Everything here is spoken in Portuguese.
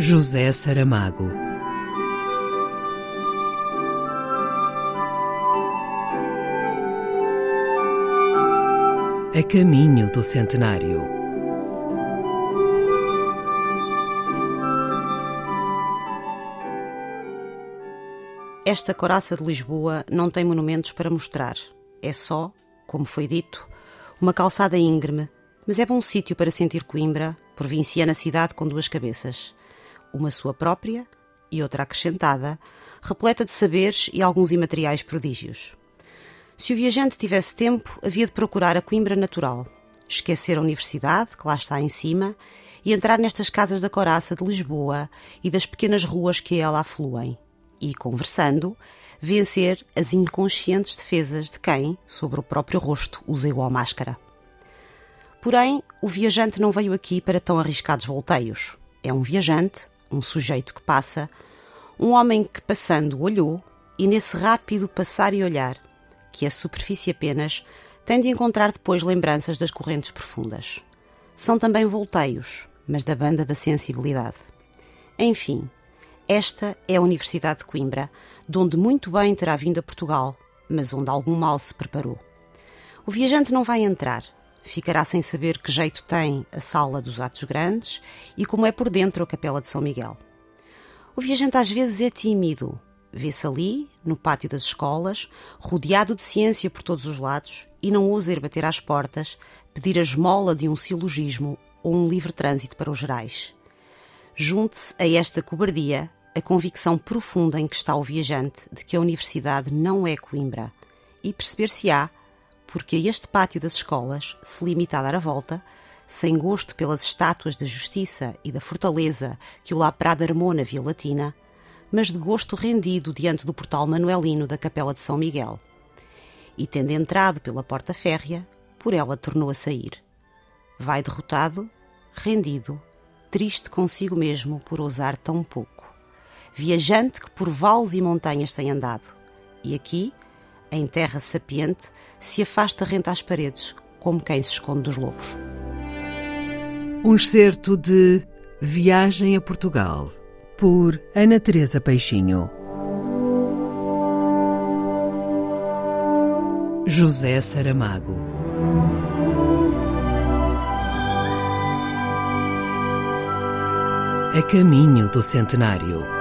José Saramago. A caminho do centenário. Esta coraça de Lisboa não tem monumentos para mostrar. É só, como foi dito, uma calçada íngreme, mas é bom sítio para sentir Coimbra, provinciana cidade com duas cabeças. Uma sua própria e outra acrescentada, repleta de saberes e alguns imateriais prodígios. Se o viajante tivesse tempo, havia de procurar a Coimbra natural, esquecer a universidade, que lá está em cima, e entrar nestas casas da Coraça de Lisboa e das pequenas ruas que a ela afluem, e, conversando, vencer as inconscientes defesas de quem, sobre o próprio rosto, usa igual máscara. Porém, o viajante não veio aqui para tão arriscados volteios. É um viajante, um sujeito que passa, um homem que, passando, olhou, e nesse rápido passar e olhar, que é superfície apenas, tem de encontrar depois lembranças das correntes profundas. São também volteios, mas da banda da sensibilidade. Enfim, esta é a Universidade de Coimbra, de onde muito bem terá vindo a Portugal, mas onde algum mal se preparou. O viajante não vai entrar, ficará sem saber que jeito tem a sala dos atos grandes e como é por dentro a capela de São Miguel. O viajante às vezes é tímido, vê-se ali, no pátio das escolas, rodeado de ciência por todos os lados e não ousa ir bater às portas, pedir a esmola de um silogismo ou um livre trânsito para os gerais. Junte-se a esta cobardia a convicção profunda em que está o viajante de que a universidade não é Coimbra e perceber-se-á porque este pátio das escolas se limita a dar a volta, sem gosto pelas estátuas da justiça e da fortaleza que o Laprada armou na Via Latina, mas de gosto rendido diante do portal manuelino da Capela de São Miguel. E tendo entrado pela porta férrea, por ela tornou a sair. Vai derrotado, rendido, triste consigo mesmo por ousar tão pouco. Viajante que por vales e montanhas tem andado. E aqui, em terra sapiente, se afasta rente às paredes, como quem se esconde dos lobos. Um excerto de Viagem a Portugal, por Ana Teresa Peixinho. José Saramago. A caminho do centenário.